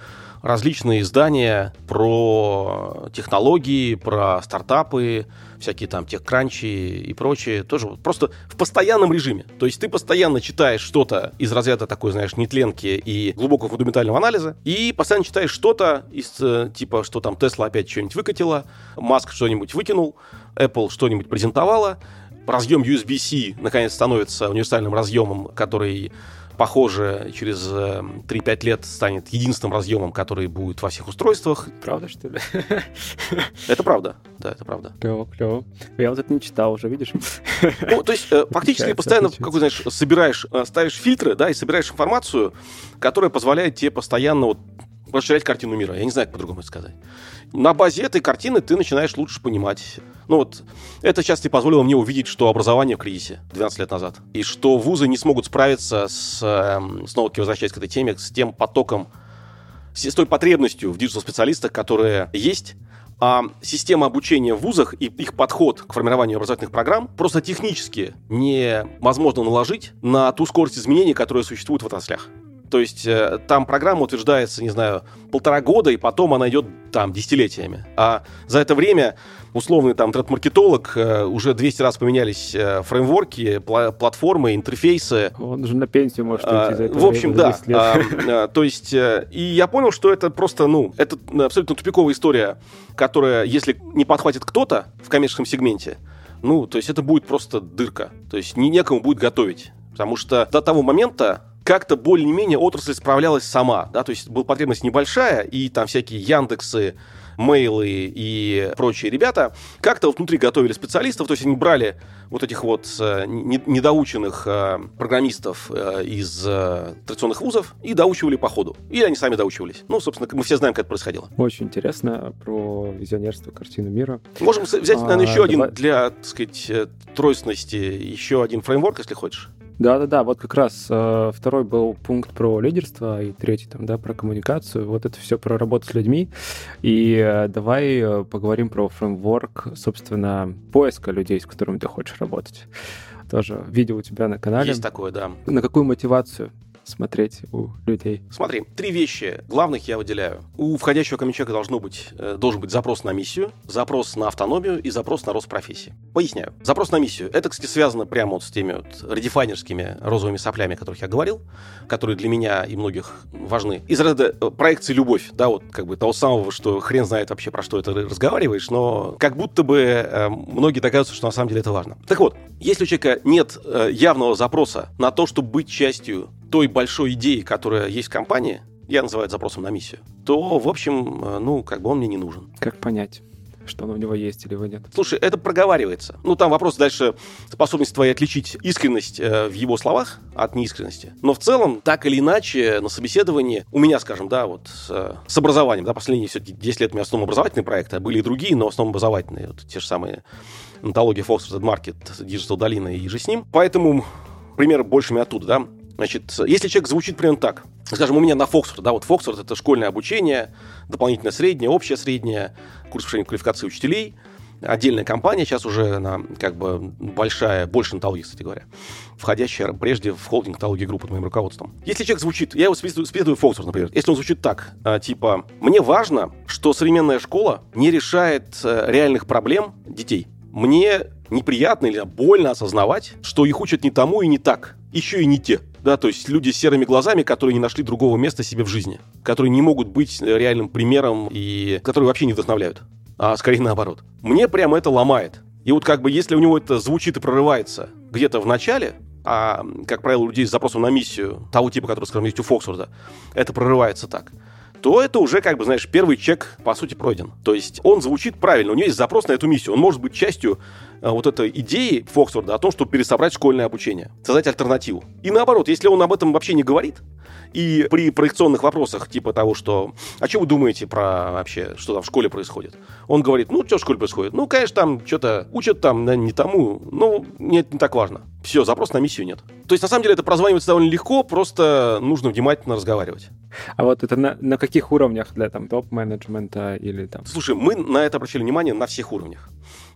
различные издания про технологии, про стартапы, всякие там техкранчи и прочее, тоже просто в постоянном режиме. То есть ты постоянно читаешь что-то из разряда такой, знаешь, нетленки и глубокого фундаментального анализа, и постоянно читаешь что-то из э, типа, что там Тесла опять что-нибудь выкатила, Маск что-нибудь выкинул, Apple что-нибудь презентовала, разъем USB-C наконец становится универсальным разъемом, который похоже, через 3-5 э, лет станет единственным разъемом, который будет во всех устройствах. Правда, что ли? <laughs> Это правда, да, это правда. Клево, клево. Я вот это не читал уже, видишь? Ну, то есть, э, <laughs> фактически ты постоянно, как знаешь, собираешь, э, ставишь фильтры, да, и собираешь информацию, которая позволяет тебе постоянно вот расширять картину мира. Я не знаю, как по-другому это сказать. На базе этой картины ты начинаешь лучше понимать. Ну вот, это часто и позволило мне увидеть, что образование в кризисе 12 лет назад. И что вузы не смогут справиться с, эм, снова-таки возвращаясь к этой теме, с тем потоком, с той потребностью в диджитал-специалистах, которые есть, а система обучения в вузах и их подход к формированию образовательных программ просто технически невозможно наложить на ту скорость изменений, которая существует в отраслях. То есть э, там программа утверждается, не знаю, полтора года, и потом она идет там десятилетиями. А за это время условный там тред-маркетолог э, уже 200 раз поменялись э, фреймворки, пла- платформы, интерфейсы. Он уже на пенсию может уйти а, за это В общем, да. А, а, то есть, э, и я понял, что это просто, ну, это абсолютно тупиковая история, которая, если не подхватит кто-то в коммерческом сегменте, ну, то есть это будет просто дырка. То есть не некому будет готовить. Потому что до того момента как-то более-менее отрасль справлялась сама, да, то есть была потребность небольшая, и там всякие Яндексы, Мейлы и прочие ребята как-то вот внутри готовили специалистов, то есть они брали вот этих вот э, недоученных э, программистов э, из традиционных вузов и доучивали по ходу. Или они сами доучивались. Ну, собственно, мы все знаем, как это происходило. Очень интересно про визионерство, картину мира. Можем взять, наверное, еще а, один давай... для, так сказать, тройственности, еще один фреймворк, если хочешь. Да-да-да, вот как раз э, второй был пункт про лидерство, и третий там, да, про коммуникацию. Вот это все про работу с людьми. И э, давай э, поговорим про фреймворк, собственно, поиска людей, с которыми ты хочешь работать. Тоже видео у тебя на канале. Есть такое, да. На какую мотивацию смотреть у людей? Смотри, три вещи главных я выделяю. У входящего ко человека должно быть, э, должен быть запрос на миссию, запрос на автономию и запрос на рост профессии. Поясняю. Запрос на миссию. Это, кстати, связано прямо вот с теми вот редефайнерскими розовыми соплями, о которых я говорил, которые для меня и многих важны. Из ряда э, проекции «Любовь», да, вот как бы того самого, что хрен знает вообще, про что это разговариваешь, но как будто бы э, многие догадываются, что на самом деле это важно. Так вот, если у человека нет э, явного запроса на то, чтобы быть частью той большой идеи, которая есть в компании, я называю это запросом на миссию, то, в общем, э, ну, как бы он мне не нужен. Как понять? что оно у него есть или его нет. Слушай, это проговаривается. Ну, там вопрос дальше способность твоей отличить искренность э, в его словах от неискренности. Но в целом, так или иначе, на собеседовании у меня, скажем, да, вот с, э, с образованием, да, последние все-таки 10 лет у меня основном образовательные проекты, а были и другие, но в основном образовательные. Вот те же самые антология Fox Market, Digital Долина и же с ним. Поэтому примеры большими оттуда, да. Значит, если человек звучит примерно так, скажем, у меня на Фоксфорд, да, вот Фоксфорд это школьное обучение, дополнительное среднее, общее среднее, курс повышения квалификации учителей – отдельная компания, сейчас уже она как бы большая, больше онтологии, кстати говоря, входящая прежде в холдинг онтологии группы под моим руководством. Если человек звучит, я его списываю Фоксфорд, например, если он звучит так, а, типа, мне важно, что современная школа не решает э, реальных проблем детей. Мне неприятно или больно осознавать, что их учат не тому и не так, еще и не те. Да, то есть люди с серыми глазами, которые не нашли другого места себе в жизни, которые не могут быть реальным примером и которые вообще не вдохновляют а скорее наоборот. Мне прямо это ломает. И вот как бы если у него это звучит и прорывается где-то в начале, а, как правило, у людей с запросом на миссию того типа, который, скажем, есть у Фоксфорда, это прорывается так, то это уже, как бы, знаешь, первый чек, по сути, пройден. То есть он звучит правильно, у него есть запрос на эту миссию. Он может быть частью вот этой идеи Фоксфорда о том, чтобы пересобрать школьное обучение, создать альтернативу. И наоборот, если он об этом вообще не говорит, и при проекционных вопросах, типа того, что «А что вы думаете про вообще, что там в школе происходит?» Он говорит «Ну, что в школе происходит? Ну, конечно, там что-то учат там да, не тому, ну, нет, не так важно». Все, запрос на миссию нет. То есть, на самом деле, это прозванивается довольно легко, просто нужно внимательно разговаривать. А вот это на, на каких уровнях для там топ-менеджмента или там? Слушай, мы на это обращали внимание на всех уровнях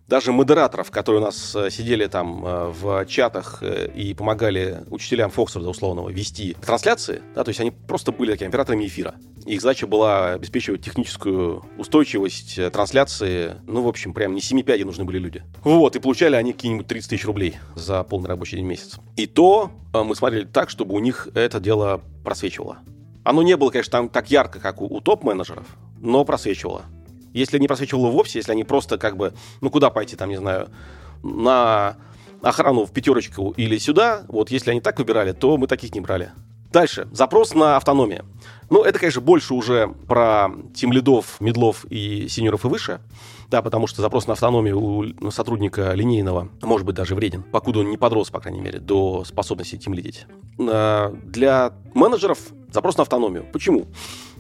даже модераторов, которые у нас э, сидели там э, в чатах э, и помогали учителям Фоксфорда условного вести трансляции, да, то есть они просто были такими операторами эфира. Их задача была обеспечивать техническую устойчивость трансляции. Ну, в общем, прям не 7 пядей нужны были люди. Вот, и получали они какие-нибудь 30 тысяч рублей за полный рабочий день месяц. И то мы смотрели так, чтобы у них это дело просвечивало. Оно не было, конечно, там так ярко, как у, у топ-менеджеров, но просвечивало. Если не просвечивало вовсе, если они просто как бы, ну куда пойти, там, не знаю, на охрану в пятерочку или сюда, вот если они так выбирали, то мы таких не брали. Дальше. Запрос на автономию. Ну, это, конечно, больше уже про тим лидов, медлов и сеньоров и выше. Да, потому что запрос на автономию у сотрудника линейного может быть даже вреден, покуда он не подрос, по крайней мере, до способности тим лидить. А, для менеджеров запрос на автономию. Почему?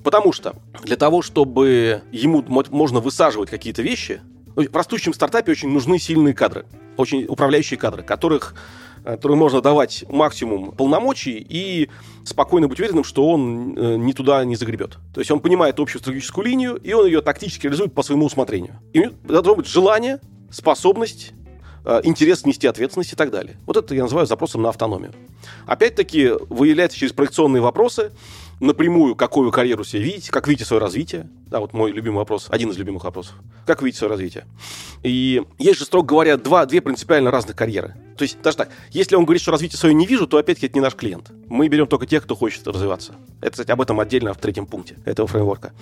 Потому что для того, чтобы ему можно высаживать какие-то вещи, ну, в растущем стартапе очень нужны сильные кадры, очень управляющие кадры, которых э, которым можно давать максимум полномочий и спокойно быть уверенным, что он э, не туда не загребет. То есть он понимает общую стратегическую линию, и он ее тактически реализует по своему усмотрению. И должно быть желание, способность, интерес нести ответственность и так далее. Вот это я называю запросом на автономию. Опять-таки выявляется через проекционные вопросы, напрямую, какую карьеру себе видите, как видите свое развитие. Да, вот мой любимый вопрос, один из любимых вопросов. Как видите свое развитие? И есть же, строго говоря, два, две принципиально разных карьеры. То есть, даже так, если он говорит, что развитие свое не вижу, то опять-таки это не наш клиент. Мы берем только тех, кто хочет развиваться. Это, кстати, об этом отдельно в третьем пункте этого фреймворка.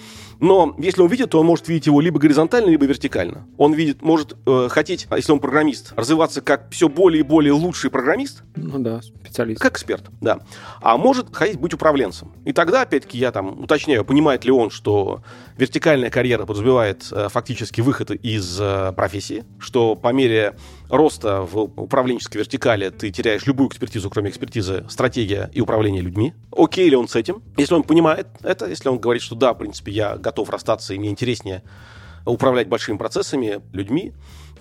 Но если он видит, то он может видеть его либо горизонтально, либо вертикально. Он видит, может э, хотеть, если он программист, развиваться как все более и более лучший программист. Ну да, специалист. Как эксперт, да. А может хотеть быть управленцем. И тогда, опять-таки, я там уточняю, понимает ли он, что вертикальная карьера подразумевает э, фактически выход из э, профессии, что по мере роста в управленческой вертикали ты теряешь любую экспертизу, кроме экспертизы стратегия и управление людьми. Окей ли он с этим? Если он понимает это, если он говорит, что да, в принципе, я готов расстаться, и мне интереснее управлять большими процессами, людьми,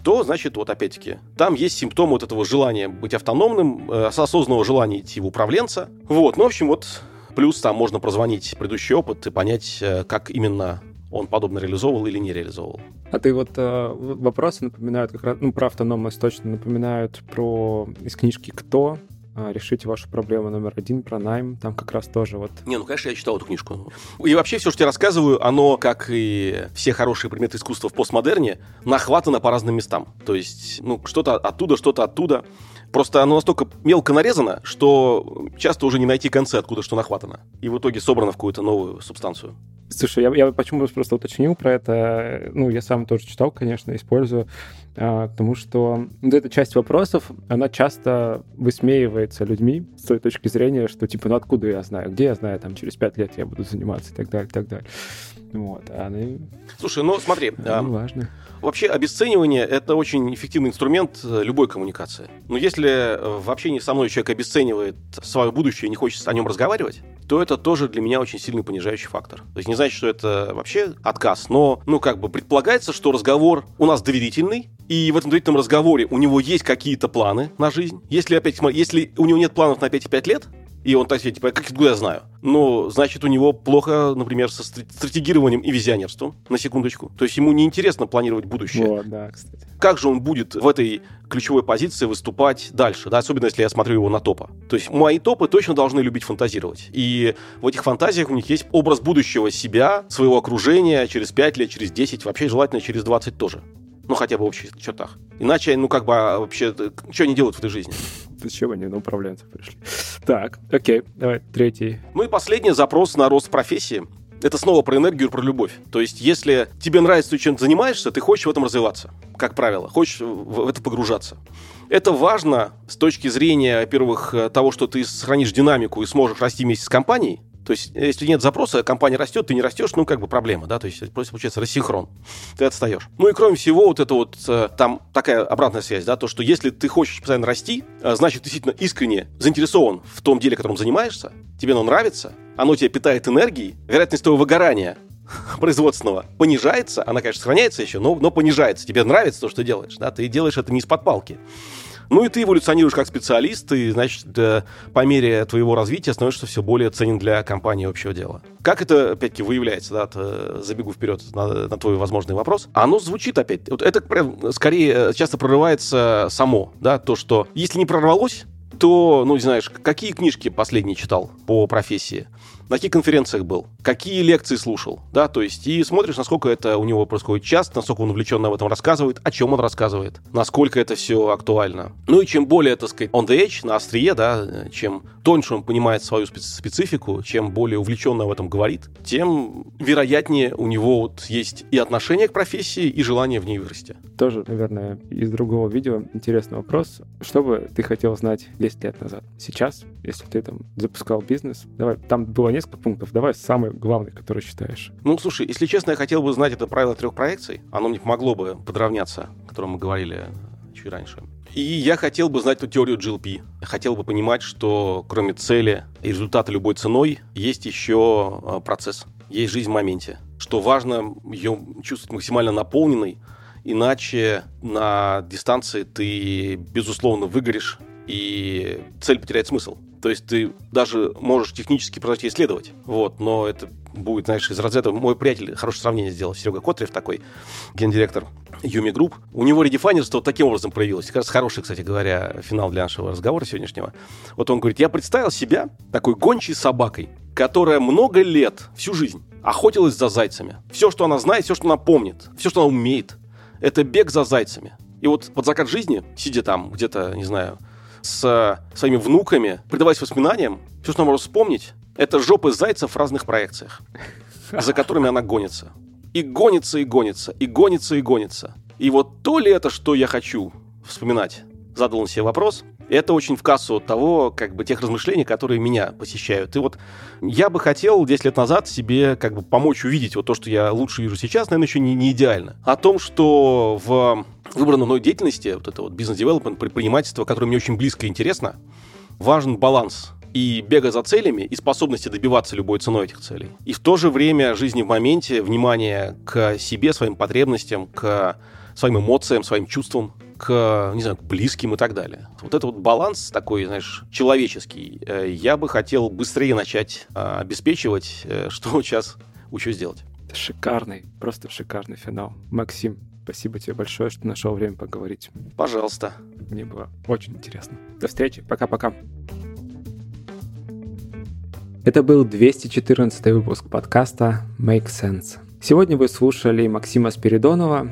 то, значит, вот опять-таки, там есть симптом вот этого желания быть автономным, э, осознанного желания идти в управленца. Вот, ну, в общем, вот плюс там можно прозвонить предыдущий опыт и понять, э, как именно он подобно реализовывал или не реализовывал. А ты вот э, вопросы напоминают как раз, ну, про автономность точно напоминают про из книжки «Кто?», а, решите вашу проблему номер один про найм. Там как раз тоже вот... Не, ну, конечно, я читал эту книжку. И вообще все, что я рассказываю, оно, как и все хорошие предметы искусства в постмодерне, нахватано по разным местам. То есть, ну, что-то оттуда, что-то оттуда. Просто оно настолько мелко нарезано, что часто уже не найти концы, откуда что нахватано. И в итоге собрано в какую-то новую субстанцию. Слушай, я, я почему просто уточнил про это. Ну, я сам тоже читал, конечно, использую. А, потому что вот эта часть вопросов, она часто высмеивается людьми с той точки зрения, что типа, ну откуда я знаю, где я знаю, там через пять лет я буду заниматься и так далее, и так далее. Вот, а. Слушай, ну смотри, они а, важны. Вообще обесценивание – это очень эффективный инструмент э, любой коммуникации. Но если э, в общении со мной человек обесценивает свое будущее и не хочет о нем разговаривать, то это тоже для меня очень сильный понижающий фактор. То есть не значит, что это вообще отказ, но, ну, как бы предполагается, что разговор у нас доверительный, и в этом доверительном разговоре у него есть какие-то планы на жизнь. Если, опять, если у него нет планов на 5,5 лет, и он так себе, типа, как откуда я знаю? Ну, значит, у него плохо, например, со стратегированием и визионерством, на секундочку. То есть ему неинтересно планировать будущее. Вот, да, кстати. Как же он будет в этой ключевой позиции выступать дальше, да, особенно если я смотрю его на топа. То есть мои топы точно должны любить фантазировать. И в этих фантазиях у них есть образ будущего себя, своего окружения через 5 лет, через 10, вообще желательно через 20 тоже. Ну, хотя бы в общих чертах. Иначе, ну, как бы, а вообще, что они делают в этой жизни? <laughs> Зачем они на управленцев пришли? Так, окей, давай, третий. Ну и последний запрос на рост профессии. Это снова про энергию, про любовь. То есть, если тебе нравится, то, чем ты занимаешься, ты хочешь в этом развиваться, как правило, хочешь в это погружаться. Это важно с точки зрения, во-первых, того, что ты сохранишь динамику и сможешь расти вместе с компанией, то есть, если нет запроса, компания растет, ты не растешь, ну, как бы проблема, да, то есть, просто получается рассинхрон, ты отстаешь. Ну, и кроме всего, вот это вот, э, там такая обратная связь, да, то, что если ты хочешь постоянно расти, э, значит, ты действительно искренне заинтересован в том деле, которым занимаешься, тебе оно нравится, оно тебя питает энергией, вероятность твоего выгорания <laughs> производственного понижается, она, конечно, сохраняется еще, но, но понижается. Тебе нравится то, что делаешь, да, ты делаешь это не из-под палки. Ну и ты эволюционируешь как специалист, и, значит, по мере твоего развития становишься все более ценен для компании общего дела. Как это, опять-таки, выявляется, да, э, забегу вперед на, на твой возможный вопрос. Оно звучит опять, вот это прям скорее э, часто прорывается само, да, то, что если не прорвалось, то, ну, знаешь, какие книжки последние читал по профессии? На каких конференциях был, какие лекции слушал, да, то есть и смотришь, насколько это у него происходит часто, насколько он увлеченно об этом рассказывает, о чем он рассказывает, насколько это все актуально. Ну и чем более, так сказать, on the edge, на острие, да, чем тоньше он понимает свою специфику, чем более увлеченно об этом говорит, тем вероятнее у него вот есть и отношение к профессии, и желание в ней вырасти. Тоже, наверное, из другого видео интересный вопрос. Что бы ты хотел знать 10 лет назад? Сейчас, если ты там запускал бизнес, давай, там было несколько пунктов. Давай самый главный, который считаешь. Ну, слушай, если честно, я хотел бы знать это правило трех проекций. Оно мне помогло бы подравняться, о котором мы говорили чуть раньше. И я хотел бы знать эту теорию GLP. Я хотел бы понимать, что кроме цели и результата любой ценой, есть еще а, процесс, есть жизнь в моменте. Что важно ее чувствовать максимально наполненной, иначе на дистанции ты, безусловно, выгоришь, и цель потеряет смысл. То есть ты даже можешь технически продолжать исследовать, вот, но это будет, знаешь, из разряда... Мой приятель хорошее сравнение сделал, Серега Котрев такой, гендиректор Юми Групп. У него redefiner ство вот таким образом проявилось. Как раз хороший, кстати говоря, финал для нашего разговора сегодняшнего. Вот он говорит, я представил себя такой гончей собакой, которая много лет, всю жизнь, охотилась за зайцами. Все, что она знает, все, что она помнит, все, что она умеет, это бег за зайцами. И вот под закат жизни, сидя там где-то, не знаю, с своими внуками, предаваясь воспоминаниям, все, что она может вспомнить, это жопы зайцев в разных проекциях, за которыми она гонится. И гонится, и гонится, и гонится, и гонится. И вот то ли это, что я хочу вспоминать, задал он себе вопрос, это очень в кассу того, как бы, тех размышлений, которые меня посещают. И вот я бы хотел 10 лет назад себе как бы помочь увидеть вот то, что я лучше вижу сейчас, наверное, еще не, не идеально. О том, что в выбранной мной деятельности, вот это вот бизнес-девелопмент, предпринимательство, которое мне очень близко и интересно, важен баланс и бега за целями, и способности добиваться любой ценой этих целей. И в то же время жизни в моменте, внимание к себе, своим потребностям, к своим эмоциям, своим чувствам, к, не знаю, к близким и так далее. Вот этот вот баланс такой, знаешь, человеческий, э, я бы хотел быстрее начать а, обеспечивать, э, <laughs> что сейчас учусь делать. Шикарный, просто шикарный финал. Максим, спасибо тебе большое, что нашел время поговорить. Пожалуйста. Мне было очень интересно. До встречи. Пока-пока. Это был 214 выпуск подкаста Make Sense. Сегодня вы слушали Максима Спиридонова